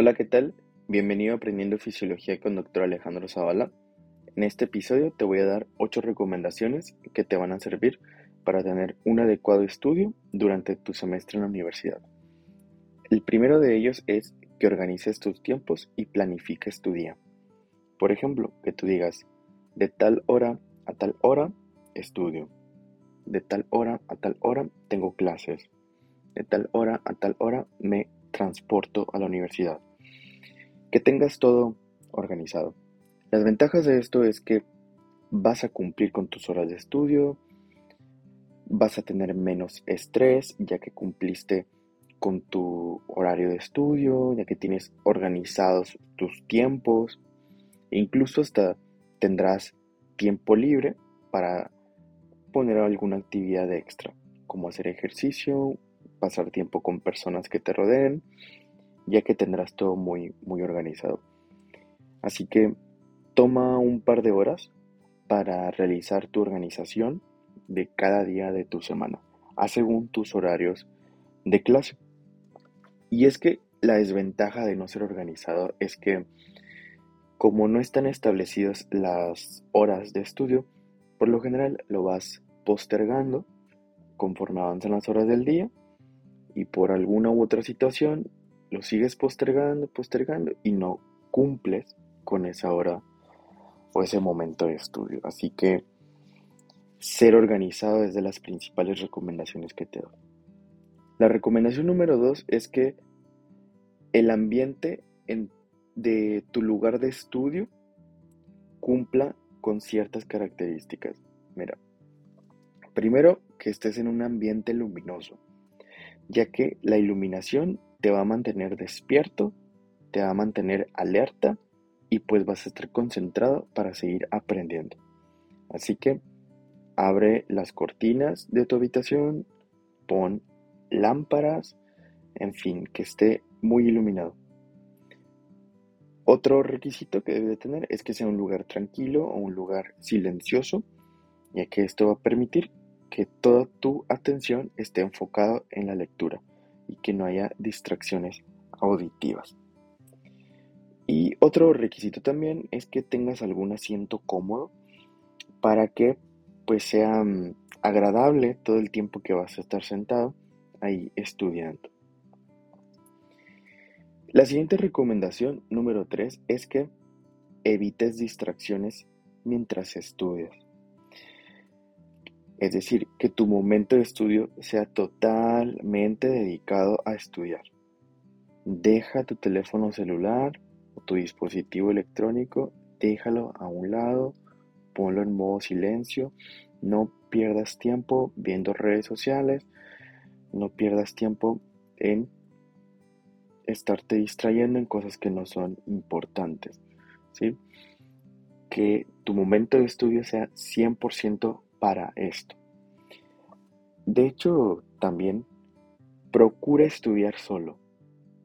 Hola, ¿qué tal? Bienvenido a Aprendiendo Fisiología con Dr. Alejandro Zavala. En este episodio te voy a dar 8 recomendaciones que te van a servir para tener un adecuado estudio durante tu semestre en la universidad. El primero de ellos es que organices tus tiempos y planifiques tu día. Por ejemplo, que tú digas, de tal hora a tal hora estudio, de tal hora a tal hora tengo clases, de tal hora a tal hora me transporto a la universidad. Que tengas todo organizado. Las ventajas de esto es que vas a cumplir con tus horas de estudio, vas a tener menos estrés ya que cumpliste con tu horario de estudio, ya que tienes organizados tus tiempos, incluso hasta tendrás tiempo libre para poner alguna actividad extra, como hacer ejercicio, pasar tiempo con personas que te rodeen, ya que tendrás todo muy, muy organizado. Así que toma un par de horas para realizar tu organización de cada día de tu semana, a según tus horarios de clase. Y es que la desventaja de no ser organizado es que como no están establecidas las horas de estudio, por lo general lo vas postergando conforme avanzan las horas del día y por alguna u otra situación lo sigues postergando, postergando y no cumples con esa hora o ese momento de estudio. Así que ser organizado es de las principales recomendaciones que te doy. La recomendación número dos es que el ambiente de tu lugar de estudio cumpla con ciertas características. Mira, primero que estés en un ambiente luminoso, ya que la iluminación te va a mantener despierto, te va a mantener alerta y pues vas a estar concentrado para seguir aprendiendo. Así que abre las cortinas de tu habitación, pon lámparas, en fin, que esté muy iluminado. Otro requisito que debe tener es que sea un lugar tranquilo o un lugar silencioso, ya que esto va a permitir que toda tu atención esté enfocada en la lectura y que no haya distracciones auditivas. Y otro requisito también es que tengas algún asiento cómodo para que pues sea mm, agradable todo el tiempo que vas a estar sentado ahí estudiando. La siguiente recomendación, número 3, es que evites distracciones mientras estudias. Es decir, que tu momento de estudio sea totalmente dedicado a estudiar. Deja tu teléfono celular o tu dispositivo electrónico, déjalo a un lado, ponlo en modo silencio, no pierdas tiempo viendo redes sociales, no pierdas tiempo en estarte distrayendo en cosas que no son importantes, ¿sí? Que tu momento de estudio sea 100% para esto. De hecho, también procura estudiar solo.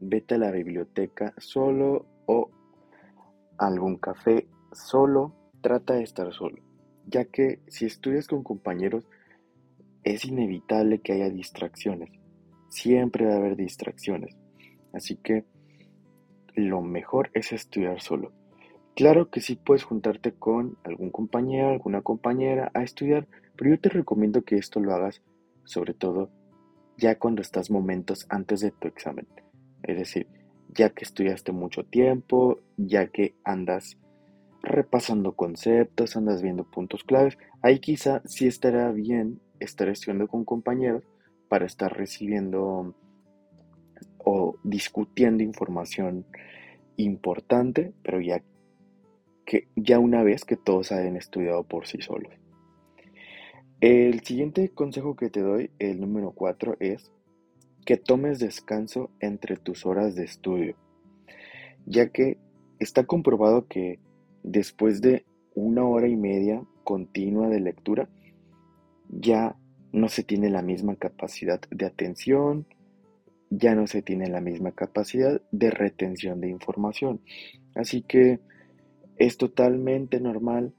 Vete a la biblioteca solo o a algún café solo. Trata de estar solo, ya que si estudias con compañeros, es inevitable que haya distracciones. Siempre va a haber distracciones. Así que lo mejor es estudiar solo. Claro que sí puedes juntarte con algún compañero, alguna compañera a estudiar, pero yo te recomiendo que esto lo hagas sobre todo ya cuando estás momentos antes de tu examen. Es decir, ya que estudiaste mucho tiempo, ya que andas repasando conceptos, andas viendo puntos claves, ahí quizá sí estará bien estar estudiando con compañeros para estar recibiendo o discutiendo información importante, pero ya que ya una vez que todos hayan estudiado por sí solos. El siguiente consejo que te doy, el número 4, es que tomes descanso entre tus horas de estudio, ya que está comprobado que después de una hora y media continua de lectura, ya no se tiene la misma capacidad de atención, ya no se tiene la misma capacidad de retención de información. Así que es totalmente normal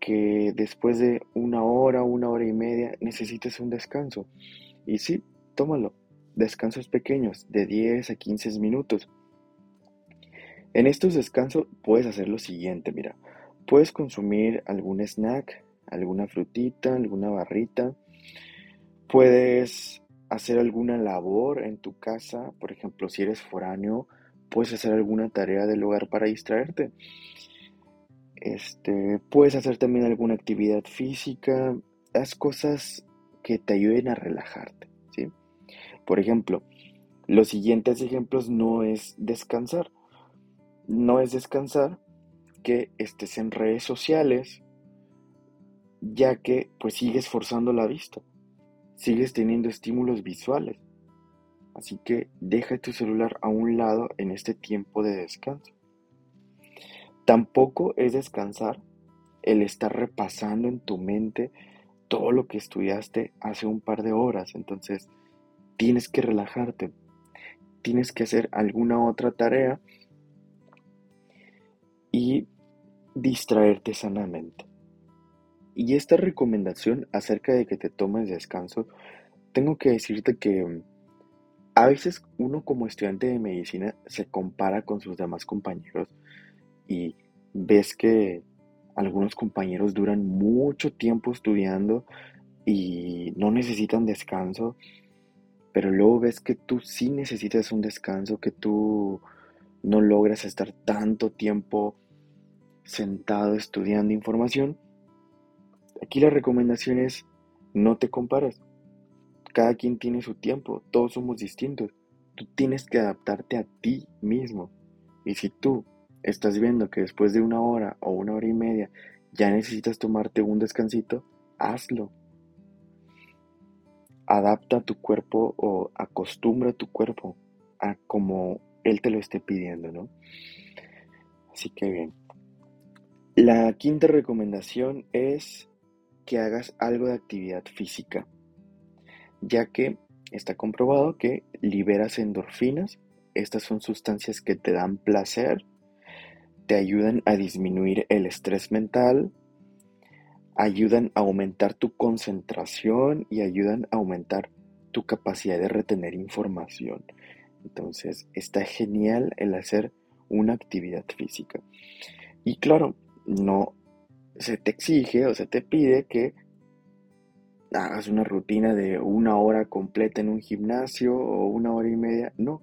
que después de una hora, una hora y media necesites un descanso. Y sí, tómalo. Descansos pequeños de 10 a 15 minutos. En estos descansos puedes hacer lo siguiente, mira, puedes consumir algún snack, alguna frutita, alguna barrita, puedes hacer alguna labor en tu casa, por ejemplo, si eres foráneo, puedes hacer alguna tarea del hogar para distraerte. Este, puedes hacer también alguna actividad física, haz cosas que te ayuden a relajarte, ¿sí? Por ejemplo, los siguientes ejemplos no es descansar. No es descansar que estés en redes sociales, ya que pues sigues forzando la vista, sigues teniendo estímulos visuales. Así que deja tu celular a un lado en este tiempo de descanso. Tampoco es descansar el estar repasando en tu mente todo lo que estudiaste hace un par de horas. Entonces, tienes que relajarte. Tienes que hacer alguna otra tarea y distraerte sanamente. Y esta recomendación acerca de que te tomes descanso, tengo que decirte que a veces uno como estudiante de medicina se compara con sus demás compañeros y ves que algunos compañeros duran mucho tiempo estudiando y no necesitan descanso, pero luego ves que tú sí necesitas un descanso, que tú no logras estar tanto tiempo sentado estudiando información. Aquí la recomendación es no te compares. Cada quien tiene su tiempo, todos somos distintos. Tú tienes que adaptarte a ti mismo. Y si tú estás viendo que después de una hora o una hora y media ya necesitas tomarte un descansito, hazlo. Adapta tu cuerpo o acostumbra tu cuerpo a como él te lo esté pidiendo, ¿no? Así que bien. La quinta recomendación es que hagas algo de actividad física, ya que está comprobado que liberas endorfinas. Estas son sustancias que te dan placer te ayudan a disminuir el estrés mental, ayudan a aumentar tu concentración y ayudan a aumentar tu capacidad de retener información. Entonces, está genial el hacer una actividad física. Y claro, no se te exige o se te pide que hagas una rutina de una hora completa en un gimnasio o una hora y media. No,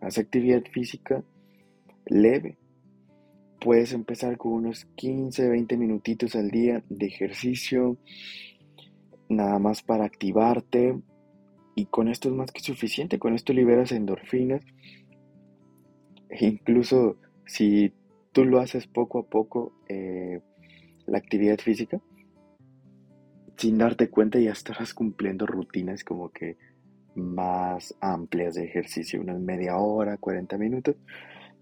haz actividad física leve, Puedes empezar con unos 15, 20 minutitos al día de ejercicio, nada más para activarte. Y con esto es más que suficiente, con esto liberas endorfinas. E incluso si tú lo haces poco a poco, eh, la actividad física, sin darte cuenta ya estarás cumpliendo rutinas como que más amplias de ejercicio, unas media hora, 40 minutos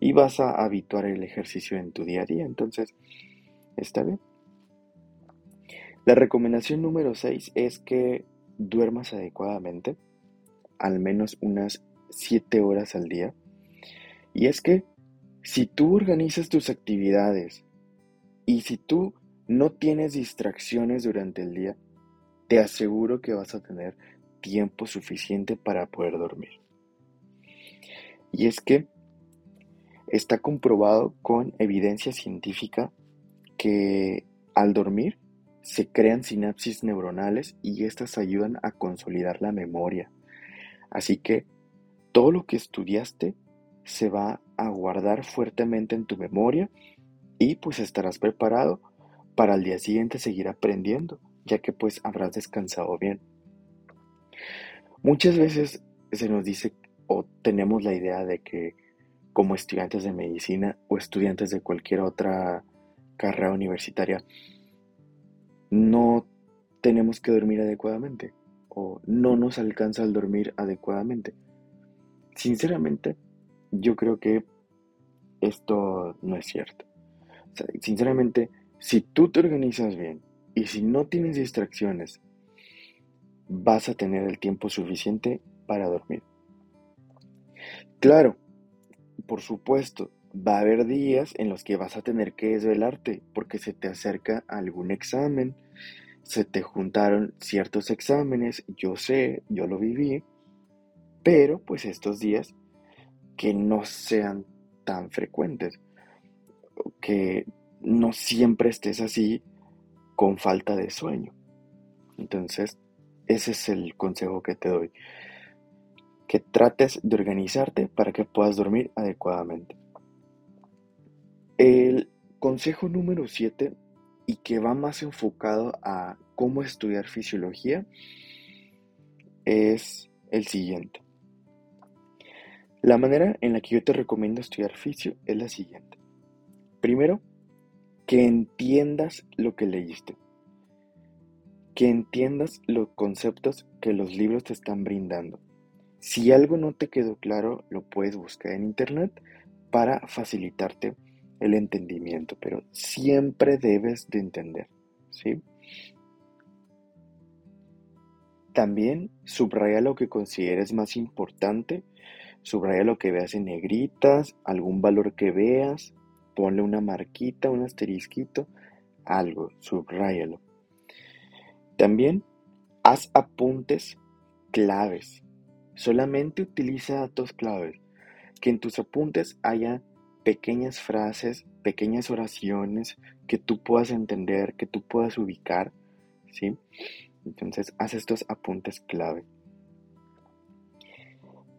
y vas a habituar el ejercicio en tu día a día. Entonces, está bien. La recomendación número 6 es que duermas adecuadamente, al menos unas 7 horas al día. Y es que si tú organizas tus actividades y si tú no tienes distracciones durante el día, te aseguro que vas a tener tiempo suficiente para poder dormir. Y es que Está comprobado con evidencia científica que al dormir se crean sinapsis neuronales y estas ayudan a consolidar la memoria. Así que todo lo que estudiaste se va a guardar fuertemente en tu memoria y pues estarás preparado para al día siguiente seguir aprendiendo, ya que pues habrás descansado bien. Muchas veces se nos dice o tenemos la idea de que como estudiantes de medicina o estudiantes de cualquier otra carrera universitaria, no tenemos que dormir adecuadamente o no nos alcanza el dormir adecuadamente. Sinceramente, yo creo que esto no es cierto. sinceramente, si tú te organizas bien y si no tienes distracciones, vas a tener el tiempo suficiente para dormir. Claro, por supuesto, va a haber días en los que vas a tener que desvelarte porque se te acerca algún examen, se te juntaron ciertos exámenes, yo sé, yo lo viví, pero pues estos días que no sean tan frecuentes. Que no siempre estés así con falta de sueño. Entonces, ese es el consejo que te doy. Que trates de organizarte para que puedas dormir adecuadamente. El consejo número 7 y que va más enfocado a cómo estudiar fisiología es el siguiente. La manera en la que yo te recomiendo estudiar fisio es la siguiente. Primero, que entiendas lo que leíste. Que entiendas los conceptos que los libros te están brindando. Si algo no te quedó claro, lo puedes buscar en internet para facilitarte el entendimiento, pero siempre debes de entender, ¿sí? También subraya lo que consideres más importante, subraya lo que veas en negritas, algún valor que veas, ponle una marquita, un asterisquito, algo, subrayalo. También haz apuntes claves. Solamente utiliza datos claves. Que en tus apuntes haya pequeñas frases, pequeñas oraciones que tú puedas entender, que tú puedas ubicar, ¿sí? Entonces, haz estos apuntes clave.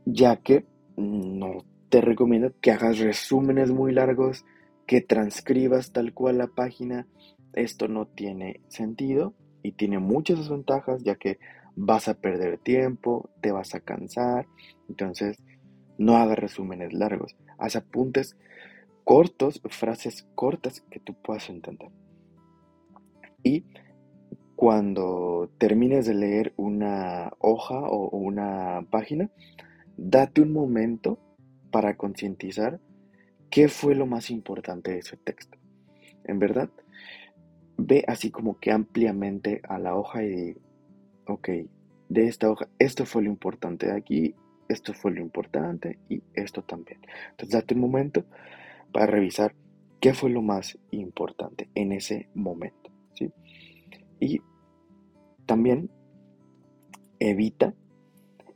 Ya que no te recomiendo que hagas resúmenes muy largos, que transcribas tal cual la página. Esto no tiene sentido y tiene muchas desventajas, ya que vas a perder tiempo, te vas a cansar. Entonces, no hagas resúmenes largos. Haz apuntes cortos, frases cortas que tú puedas entender. Y cuando termines de leer una hoja o una página, date un momento para concientizar qué fue lo más importante de ese texto. En verdad, ve así como que ampliamente a la hoja y ok, de esta hoja, esto fue lo importante de aquí, esto fue lo importante y esto también. Entonces, date un momento para revisar qué fue lo más importante en ese momento. ¿sí? Y también evita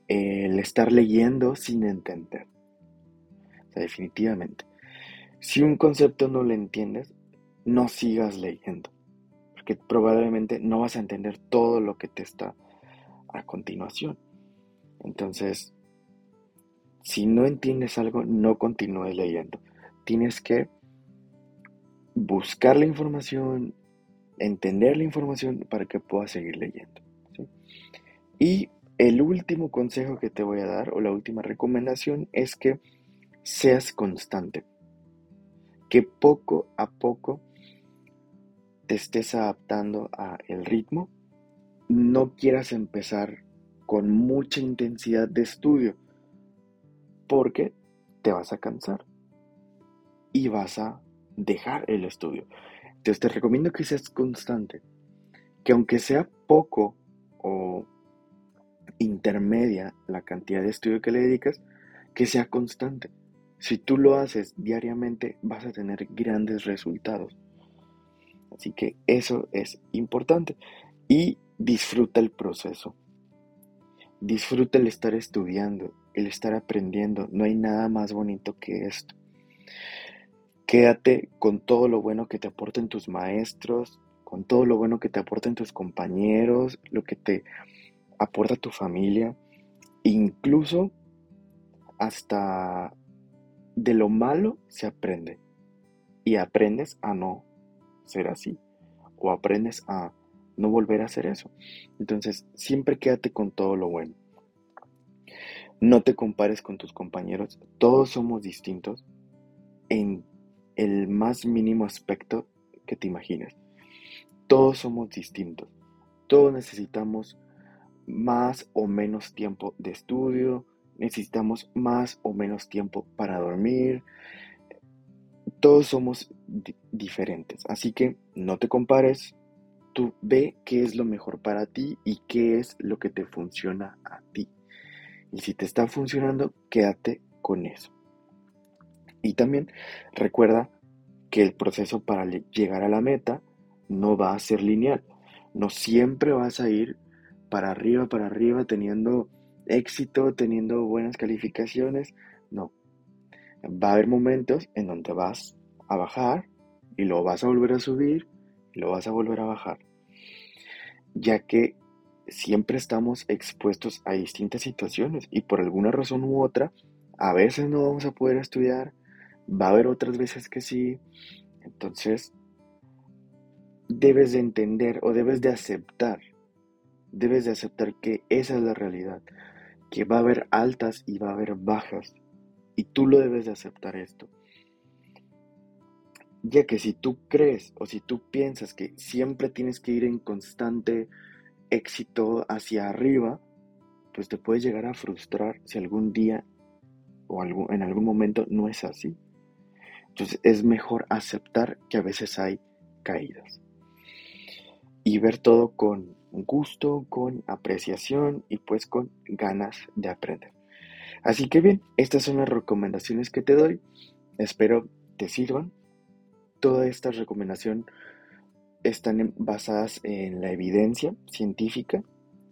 el estar leyendo sin entender. definitivamente. Si un concepto no lo entiendes, no sigas leyendo, porque probablemente no vas a entender todo lo que te está a continuación. Entonces, si no entiendes algo, no continúes leyendo. Tienes que buscar la información, entender la información para que puedas seguir leyendo. Y el último consejo que te voy a dar, o la última recomendación, es que seas constante. Que poco a poco te estés adaptando a el ritmo. No quieras empezar con mucha intensidad de estudio, porque te vas a cansar y vas a dejar el estudio. Entonces te recomiendo que seas constante, que aunque sea poco o intermedia la cantidad de estudio que le dedicas, que sea constante. Si tú lo haces diariamente vas a tener grandes resultados. Así que eso es importante. Y disfruta el proceso. Disfruta el estar estudiando, el estar aprendiendo. No hay nada más bonito que esto. Quédate con todo lo bueno que te aporten tus maestros, con todo lo bueno que te aporten tus compañeros, lo que te aporta tu familia, incluso hasta de lo malo se aprende y aprendes a no ser así o aprendes a no volver a hacer eso. Entonces, siempre quédate con todo lo bueno. No te compares con tus compañeros, todos somos distintos en el más mínimo aspecto que te imagines. Todos somos distintos. Todos necesitamos más o menos tiempo de estudio, necesitamos más o menos tiempo para dormir. Todos somos diferentes, así que no te compares, tú ve qué es lo mejor para ti y qué es lo que te funciona a ti. Y si te está funcionando, quédate con eso. Y también recuerda que el proceso para llegar a la meta no va a ser lineal. No siempre vas a ir para arriba, para arriba, teniendo éxito, teniendo buenas calificaciones. No. Va a haber momentos en donde vas a bajar y lo vas a volver a subir y lo vas a volver a bajar. Ya que siempre estamos expuestos a distintas situaciones y por alguna razón u otra, a veces no vamos a poder estudiar, va a haber otras veces que sí. Entonces, debes de entender o debes de aceptar, debes de aceptar que esa es la realidad, que va a haber altas y va a haber bajas. Y tú lo debes de aceptar esto. Ya que si tú crees o si tú piensas que siempre tienes que ir en constante éxito hacia arriba, pues te puedes llegar a frustrar si algún día o en algún momento no es así. Entonces es mejor aceptar que a veces hay caídas. Y ver todo con gusto, con apreciación y pues con ganas de aprender. Así que bien, estas son las recomendaciones que te doy. Espero te sirvan. Toda esta recomendación están basadas en la evidencia científica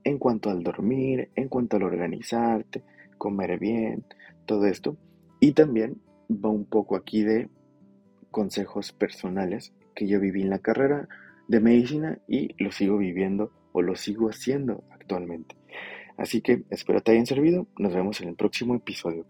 en cuanto al dormir, en cuanto al organizarte, comer bien, todo esto. Y también va un poco aquí de consejos personales que yo viví en la carrera de medicina y lo sigo viviendo o lo sigo haciendo actualmente. Así que espero te hayan servido. Nos vemos en el próximo episodio.